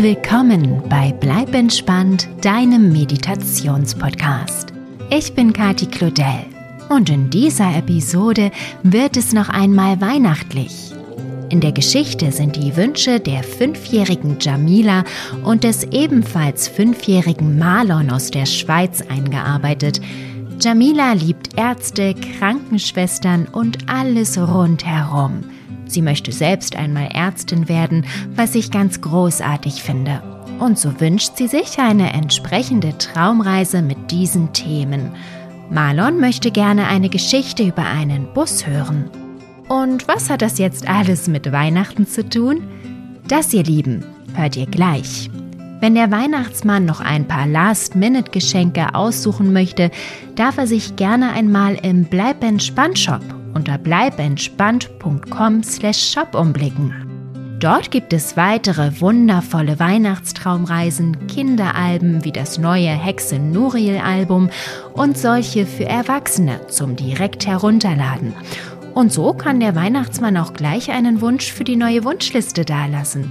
willkommen bei Bleib entspannt, deinem Meditationspodcast. Ich bin Kati Claudel und in dieser Episode wird es noch einmal weihnachtlich. In der Geschichte sind die Wünsche der fünfjährigen Jamila und des ebenfalls fünfjährigen Marlon aus der Schweiz eingearbeitet. Jamila liebt Ärzte, Krankenschwestern und alles rundherum. Sie möchte selbst einmal Ärztin werden, was ich ganz großartig finde. Und so wünscht sie sich eine entsprechende Traumreise mit diesen Themen. Marlon möchte gerne eine Geschichte über einen Bus hören. Und was hat das jetzt alles mit Weihnachten zu tun? Das, ihr Lieben, hört ihr gleich. Wenn der Weihnachtsmann noch ein paar Last-Minute-Geschenke aussuchen möchte, darf er sich gerne einmal im Bleib entspannt Shop unter bleibentspannt.com/shop umblicken. Dort gibt es weitere wundervolle Weihnachtstraumreisen, Kinderalben wie das neue Hexe Nuriel Album und solche für Erwachsene zum direkt herunterladen. Und so kann der Weihnachtsmann auch gleich einen Wunsch für die neue Wunschliste dalassen.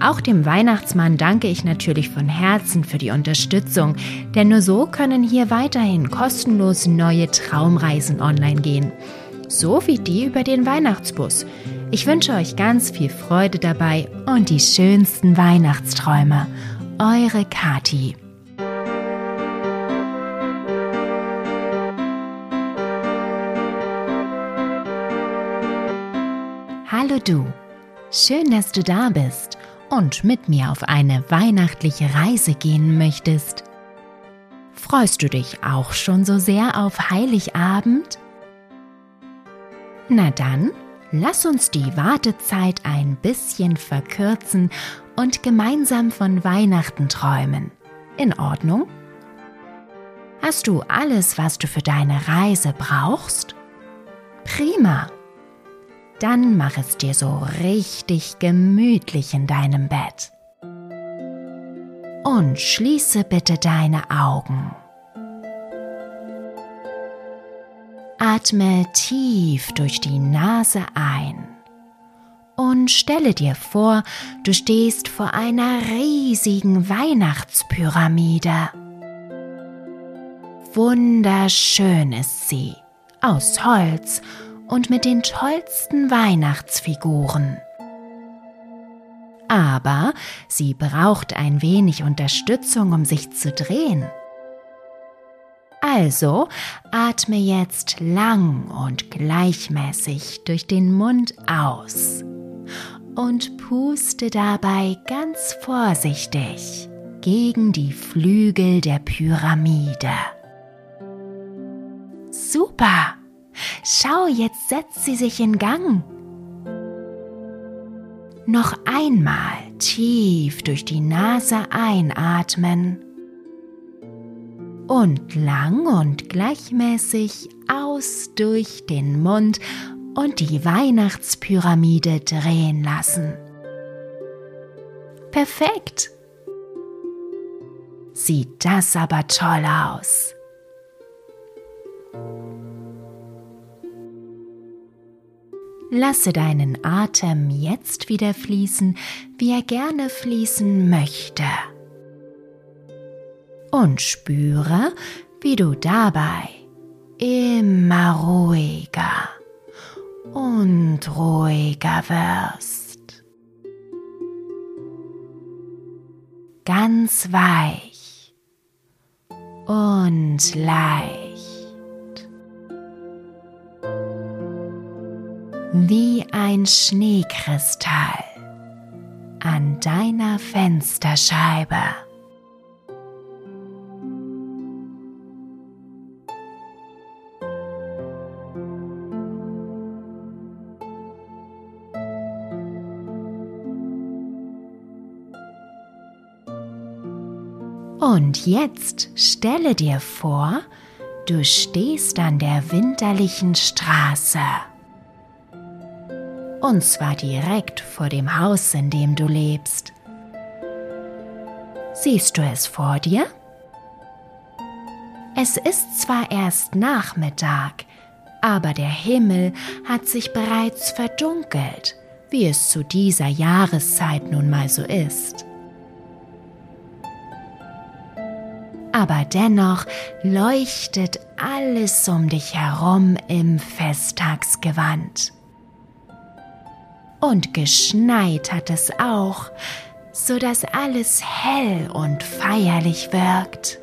Auch dem Weihnachtsmann danke ich natürlich von Herzen für die Unterstützung, denn nur so können hier weiterhin kostenlos neue Traumreisen online gehen. So wie die über den Weihnachtsbus. Ich wünsche euch ganz viel Freude dabei und die schönsten Weihnachtsträume. Eure Kati. Hallo du, schön, dass du da bist und mit mir auf eine weihnachtliche Reise gehen möchtest. Freust du dich auch schon so sehr auf Heiligabend? Na dann, lass uns die Wartezeit ein bisschen verkürzen und gemeinsam von Weihnachten träumen. In Ordnung? Hast du alles, was du für deine Reise brauchst? Prima! Dann mach es dir so richtig gemütlich in deinem Bett. Und schließe bitte deine Augen. Atme tief durch die Nase ein und stelle dir vor, du stehst vor einer riesigen Weihnachtspyramide. Wunderschön ist sie, aus Holz und mit den tollsten Weihnachtsfiguren. Aber sie braucht ein wenig Unterstützung, um sich zu drehen. Also atme jetzt lang und gleichmäßig durch den Mund aus und puste dabei ganz vorsichtig gegen die Flügel der Pyramide. Super! Schau, jetzt setzt sie sich in Gang. Noch einmal tief durch die Nase einatmen und lang und gleichmäßig aus durch den Mund und die Weihnachtspyramide drehen lassen. Perfekt! Sieht das aber toll aus. Lasse deinen Atem jetzt wieder fließen, wie er gerne fließen möchte und spüre, wie du dabei immer ruhiger und ruhiger wirst. Ganz weich und leicht. Wie ein Schneekristall an deiner Fensterscheibe. Und jetzt stelle dir vor, du stehst an der winterlichen Straße. Und zwar direkt vor dem Haus, in dem du lebst. Siehst du es vor dir? Es ist zwar erst Nachmittag, aber der Himmel hat sich bereits verdunkelt, wie es zu dieser Jahreszeit nun mal so ist. Aber dennoch leuchtet alles um dich herum im Festtagsgewand. Und geschneit hat es auch, so dass alles hell und feierlich wirkt.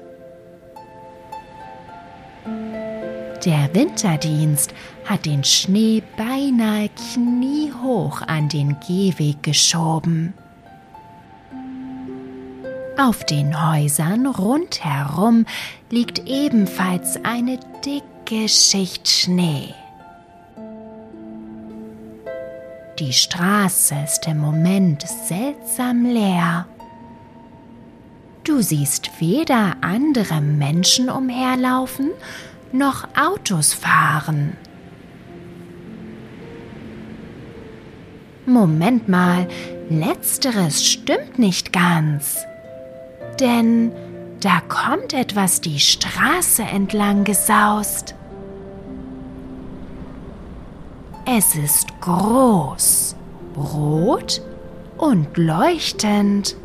Der Winterdienst hat den Schnee beinahe kniehoch an den Gehweg geschoben. Auf den Häusern rundherum liegt ebenfalls eine dicke Schicht Schnee. Die Straße ist im Moment seltsam leer. Du siehst weder andere Menschen umherlaufen, noch Autos fahren. Moment mal, letzteres stimmt nicht ganz denn da kommt etwas die Straße entlang gesaust. Es ist groß, rot und leuchtend.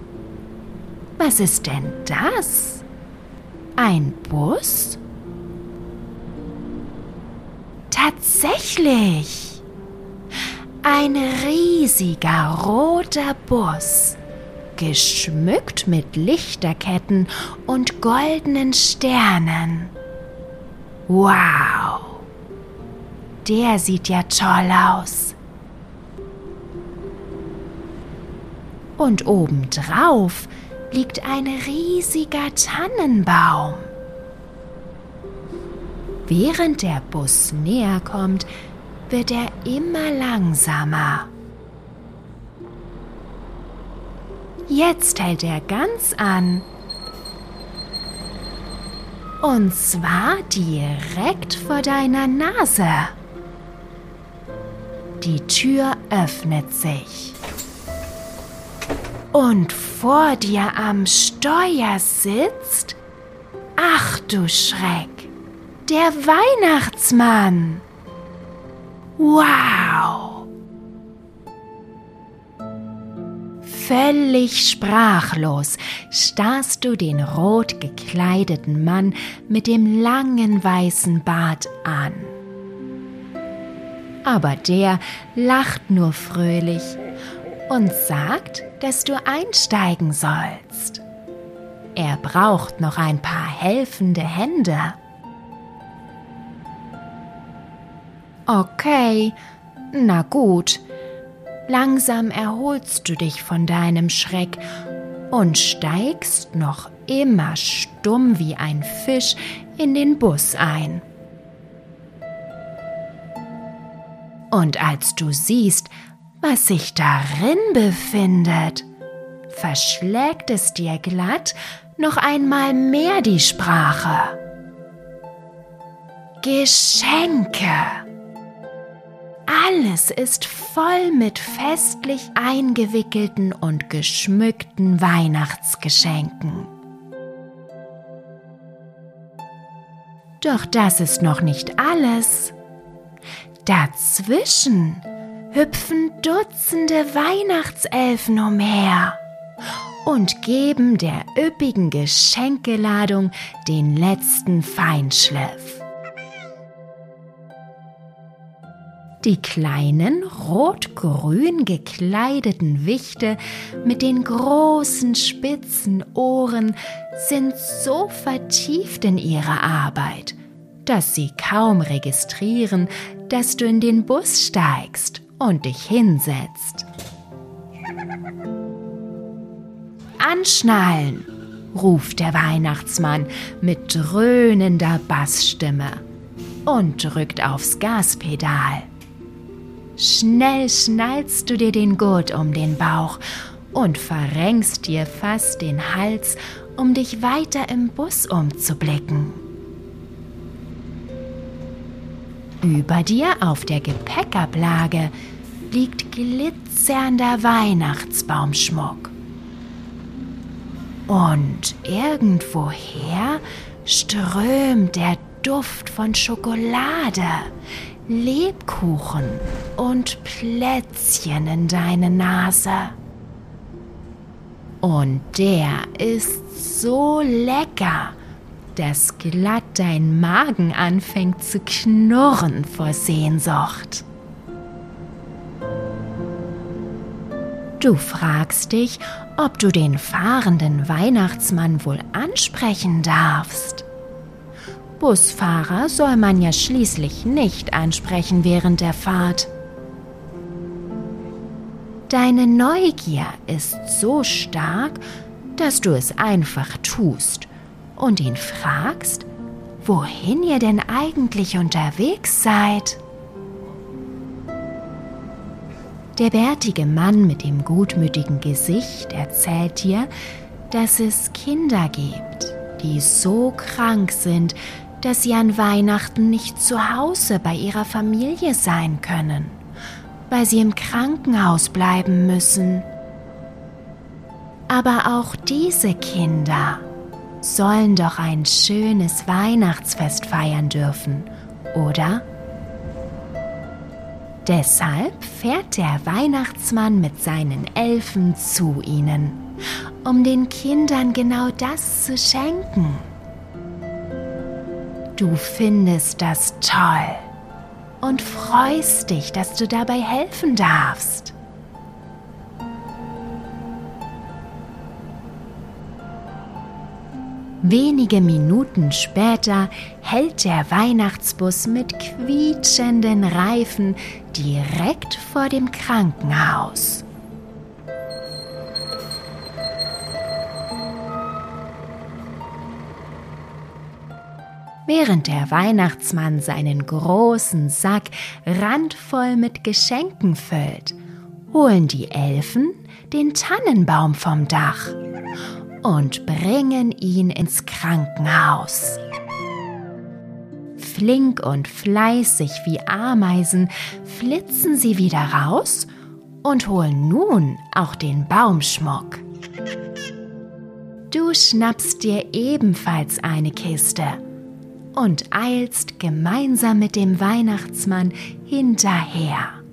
Was ist denn das? Ein Bus? Tatsächlich! Ein riesiger roter Bus geschmückt mit Lichterketten und goldenen Sternen. Wow! Der sieht ja toll aus. Und obendrauf liegt ein riesiger Tannenbaum. Während der Bus näher kommt, wird er immer langsamer. Jetzt hält er ganz an. Und zwar direkt vor deiner Nase. Die Tür öffnet sich. Und vor dir am Steuer sitzt, ach du Schreck, der Weihnachtsmann. Wow! Völlig sprachlos starrst du den rot gekleideten Mann mit dem langen weißen Bart an. Aber der lacht nur fröhlich und sagt, dass du einsteigen sollst. Er braucht noch ein paar helfende Hände. Okay, na gut, Langsam erholst du dich von deinem Schreck und steigst noch immer stumm wie ein Fisch in den Bus ein. Und als du siehst, was sich darin befindet, verschlägt es dir glatt noch einmal mehr die Sprache. Geschenke. Alles ist voll mit festlich eingewickelten und geschmückten Weihnachtsgeschenken. Doch das ist noch nicht alles. Dazwischen hüpfen Dutzende Weihnachtselfen umher und geben der üppigen Geschenkeladung den letzten Feinschliff. Die kleinen rot-grün gekleideten Wichte mit den großen spitzen Ohren sind so vertieft in ihre Arbeit, dass sie kaum registrieren, dass du in den Bus steigst und dich hinsetzt. Anschnallen, ruft der Weihnachtsmann mit dröhnender Bassstimme und drückt aufs Gaspedal. Schnell schnallst du dir den Gurt um den Bauch und verrenkst dir fast den Hals, um dich weiter im Bus umzublicken. Über dir auf der Gepäckablage liegt glitzernder Weihnachtsbaumschmuck. Und irgendwoher strömt der Duft von Schokolade, Lebkuchen und Plätzchen in deine Nase. Und der ist so lecker dass glatt dein Magen anfängt zu knurren vor Sehnsucht. Du fragst dich, ob du den fahrenden Weihnachtsmann wohl ansprechen darfst. Busfahrer soll man ja schließlich nicht ansprechen während der Fahrt. Deine Neugier ist so stark, dass du es einfach tust und ihn fragst, wohin ihr denn eigentlich unterwegs seid. Der bärtige Mann mit dem gutmütigen Gesicht erzählt dir, dass es Kinder gibt, die so krank sind, dass sie an Weihnachten nicht zu Hause bei ihrer Familie sein können, weil sie im Krankenhaus bleiben müssen. Aber auch diese Kinder sollen doch ein schönes Weihnachtsfest feiern dürfen, oder? Deshalb fährt der Weihnachtsmann mit seinen Elfen zu ihnen, um den Kindern genau das zu schenken. Du findest das toll und freust dich, dass du dabei helfen darfst. Wenige Minuten später hält der Weihnachtsbus mit quietschenden Reifen direkt vor dem Krankenhaus. Während der Weihnachtsmann seinen großen Sack randvoll mit Geschenken füllt, holen die Elfen den Tannenbaum vom Dach und bringen ihn ins Krankenhaus. Flink und fleißig wie Ameisen flitzen sie wieder raus und holen nun auch den Baumschmuck. Du schnappst dir ebenfalls eine Kiste und eilst gemeinsam mit dem Weihnachtsmann hinterher.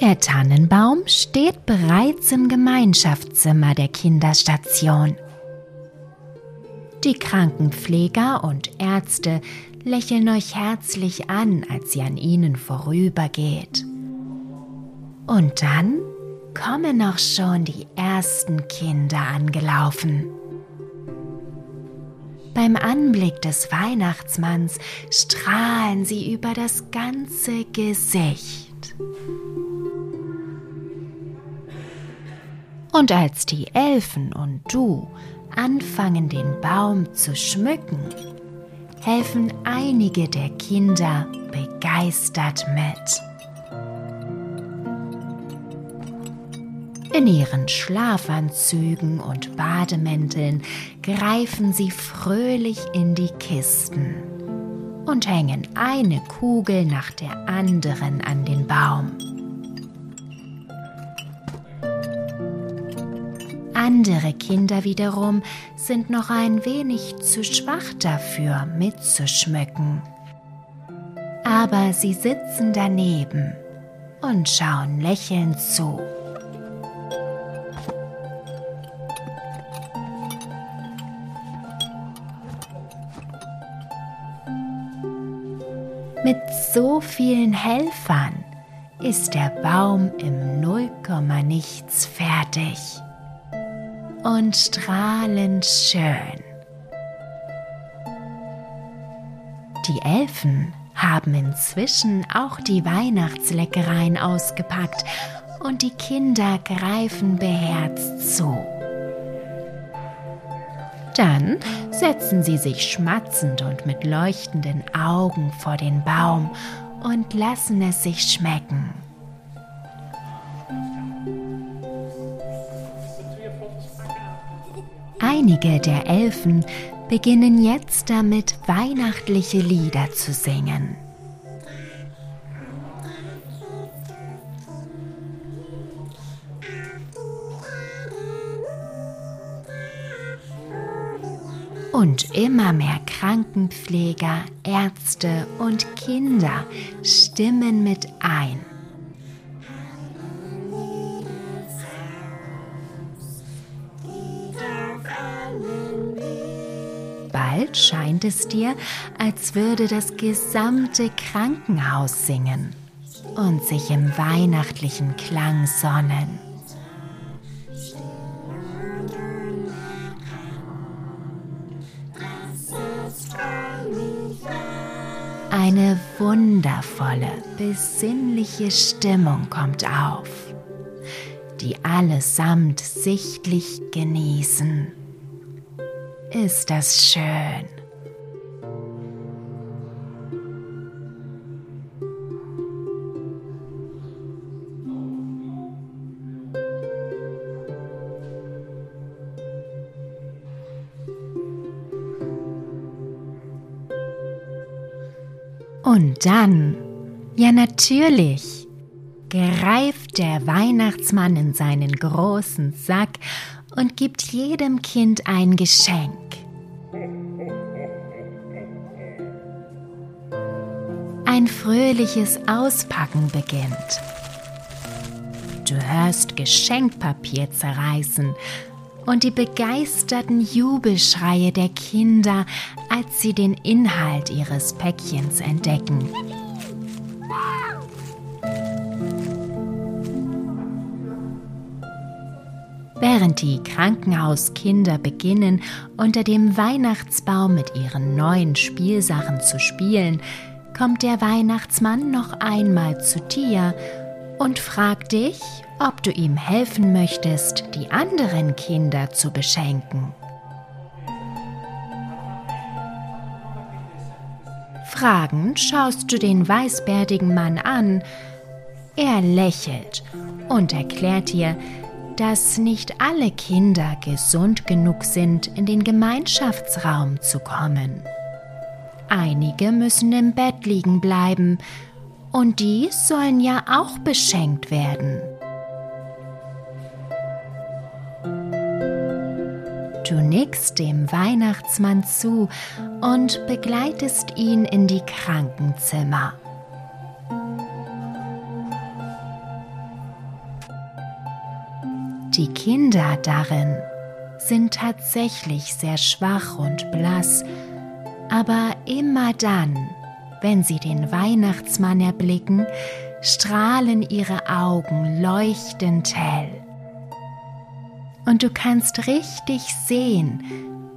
Der Tannenbaum steht bereits im Gemeinschaftszimmer der Kinderstation. Die Krankenpfleger und Ärzte lächeln euch herzlich an, als sie an ihnen vorübergeht. Und dann kommen auch schon die ersten Kinder angelaufen. Beim Anblick des Weihnachtsmanns strahlen sie über das ganze Gesicht. Und als die Elfen und du anfangen, den Baum zu schmücken, helfen einige der Kinder begeistert mit. In ihren Schlafanzügen und Bademänteln greifen sie fröhlich in die Kisten und hängen eine Kugel nach der anderen an den Baum. Andere Kinder wiederum sind noch ein wenig zu schwach dafür, mitzuschmücken. Aber sie sitzen daneben und schauen lächelnd zu. So vielen Helfern ist der Baum im Nullkommanichts fertig und strahlend schön. Die Elfen haben inzwischen auch die Weihnachtsleckereien ausgepackt und die Kinder greifen beherzt zu. Dann setzen sie sich schmatzend und mit leuchtenden Augen vor den Baum und lassen es sich schmecken. Einige der Elfen beginnen jetzt damit, weihnachtliche Lieder zu singen. und immer mehr Krankenpfleger, Ärzte und Kinder stimmen mit ein. Bald scheint es dir, als würde das gesamte Krankenhaus singen und sich im weihnachtlichen Klang sonnen. Eine wundervolle, besinnliche Stimmung kommt auf, die allesamt sichtlich genießen. Ist das schön? Dann, ja natürlich, greift der Weihnachtsmann in seinen großen Sack und gibt jedem Kind ein Geschenk. Ein fröhliches Auspacken beginnt. Du hörst Geschenkpapier zerreißen und die begeisterten Jubelschreie der Kinder, als sie den Inhalt ihres Päckchens entdecken. Während die Krankenhauskinder beginnen, unter dem Weihnachtsbaum mit ihren neuen Spielsachen zu spielen, kommt der Weihnachtsmann noch einmal zu dir und fragt dich, ob du ihm helfen möchtest, die anderen Kinder zu beschenken. Fragend schaust du den weißbärtigen Mann an. Er lächelt und erklärt dir, dass nicht alle Kinder gesund genug sind, in den Gemeinschaftsraum zu kommen. Einige müssen im Bett liegen bleiben, und die sollen ja auch beschenkt werden. Du nickst dem Weihnachtsmann zu und begleitest ihn in die Krankenzimmer. Die Kinder darin sind tatsächlich sehr schwach und blass, aber immer dann, wenn sie den Weihnachtsmann erblicken, strahlen ihre Augen leuchtend hell und du kannst richtig sehen,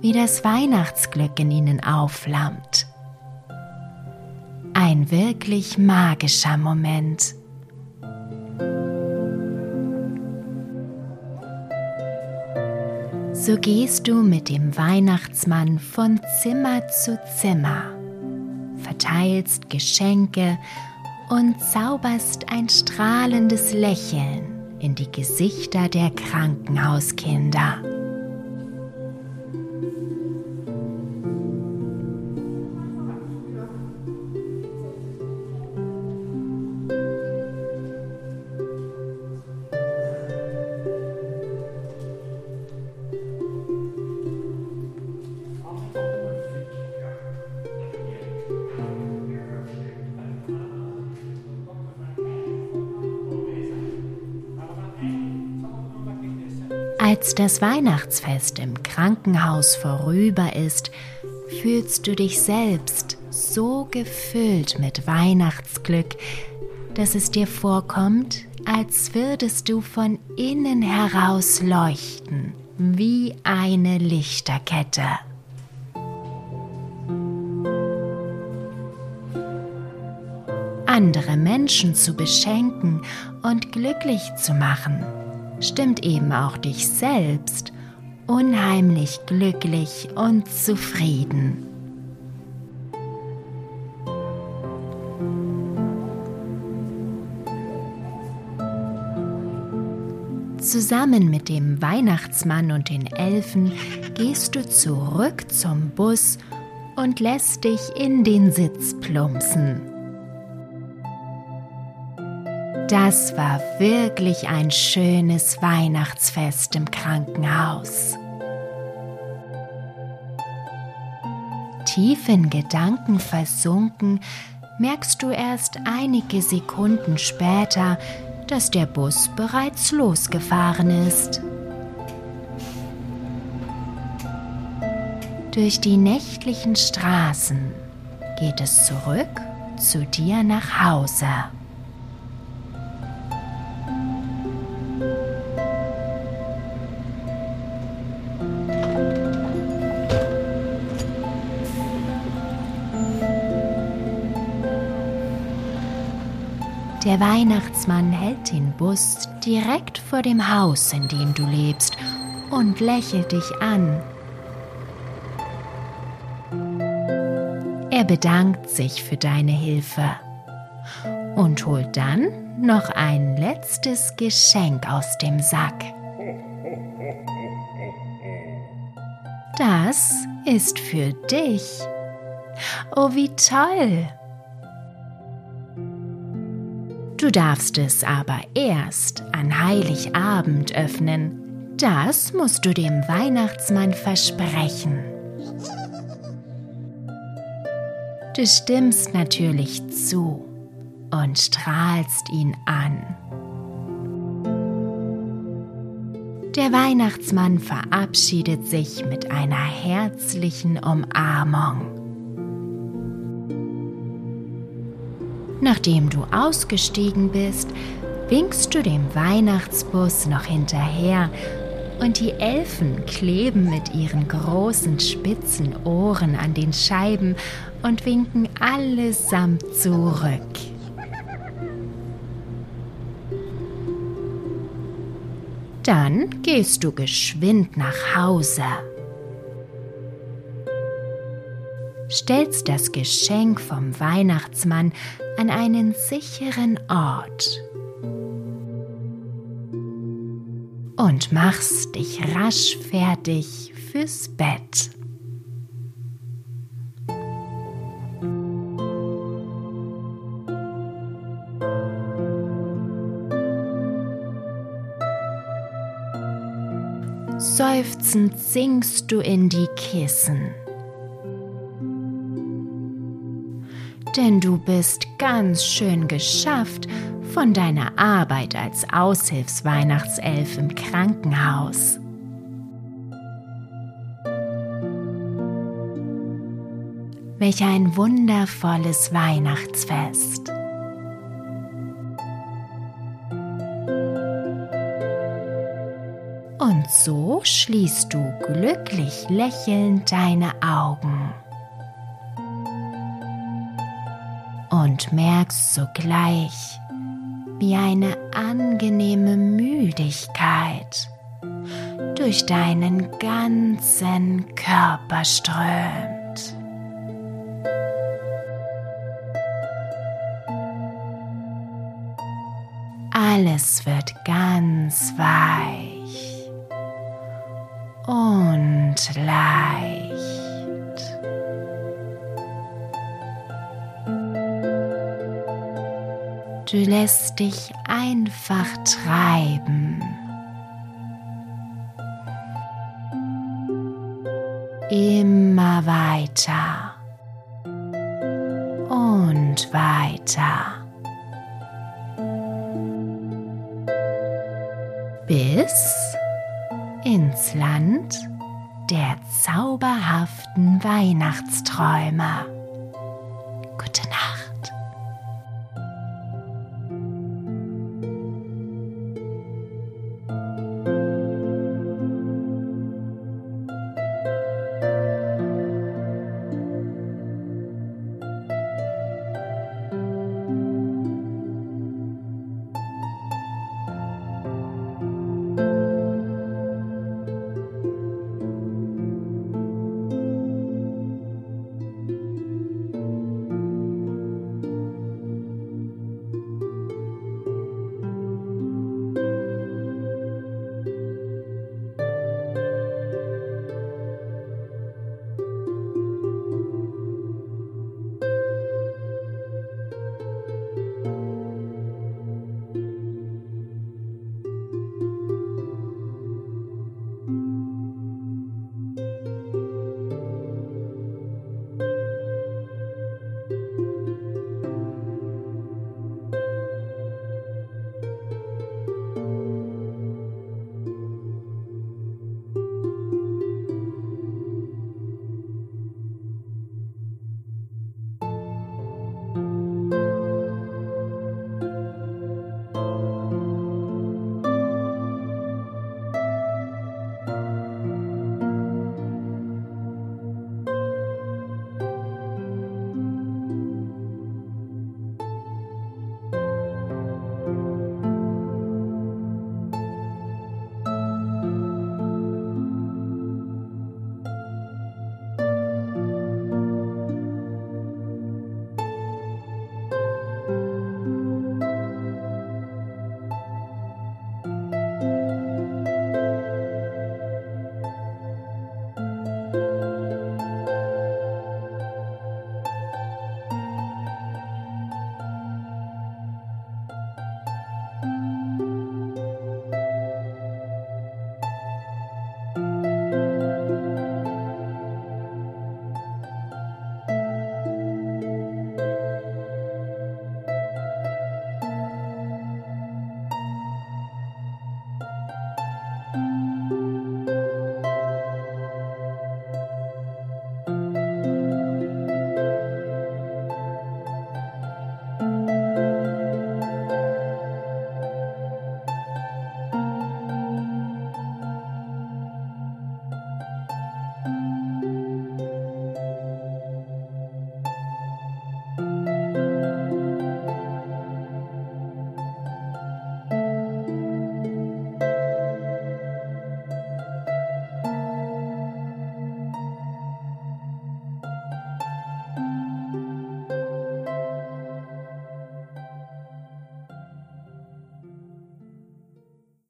wie das Weihnachtsglück in ihnen aufflammt. Ein wirklich magischer Moment. So gehst du mit dem Weihnachtsmann von Zimmer zu Zimmer, verteilst Geschenke und zauberst ein strahlendes Lächeln in die Gesichter der Krankenhauskinder. Als das Weihnachtsfest im Krankenhaus vorüber ist, fühlst du dich selbst so gefüllt mit Weihnachtsglück, dass es dir vorkommt, als würdest du von innen heraus leuchten wie eine Lichterkette. Andere Menschen zu beschenken und glücklich zu machen stimmt eben auch dich selbst unheimlich glücklich und zufrieden. Zusammen mit dem Weihnachtsmann und den Elfen gehst du zurück zum Bus und lässt dich in den Sitz plumpsen. Das war wirklich ein schönes Weihnachtsfest im Krankenhaus. Tief in Gedanken versunken, merkst du erst einige Sekunden später, dass der Bus bereits losgefahren ist. Durch die nächtlichen Straßen geht es zurück zu dir nach Hause. Der Weihnachtsmann hält den Bus direkt vor dem Haus, in dem du lebst, und lächelt dich an. Er bedankt sich für deine Hilfe und holt dann noch ein letztes Geschenk aus dem Sack. Das ist für dich. Oh, wie toll! Du darfst es aber erst an Heiligabend öffnen. Das musst du dem Weihnachtsmann versprechen. Du stimmst natürlich zu und strahlst ihn an. Der Weihnachtsmann verabschiedet sich mit einer herzlichen Umarmung. Nachdem du ausgestiegen bist, winkst du dem Weihnachtsbus noch hinterher und die Elfen kleben mit ihren großen spitzen Ohren an den Scheiben und winken allesamt zurück. Dann gehst du geschwind nach Hause. stellst das Geschenk vom Weihnachtsmann an einen sicheren Ort und machst dich rasch fertig fürs Bett. Seufzend sinkst du in die Kissen. Denn du bist ganz schön geschafft von deiner Arbeit als Aushilfsweihnachtself im Krankenhaus. Welch ein wundervolles Weihnachtsfest. Und so schließt du glücklich lächelnd deine Augen. Und merkst sogleich, wie eine angenehme Müdigkeit durch deinen ganzen Körper strömt. Alles wird ganz weich und leicht. Du lässt dich einfach treiben. Immer weiter und weiter. Bis ins Land der zauberhaften Weihnachtsträume.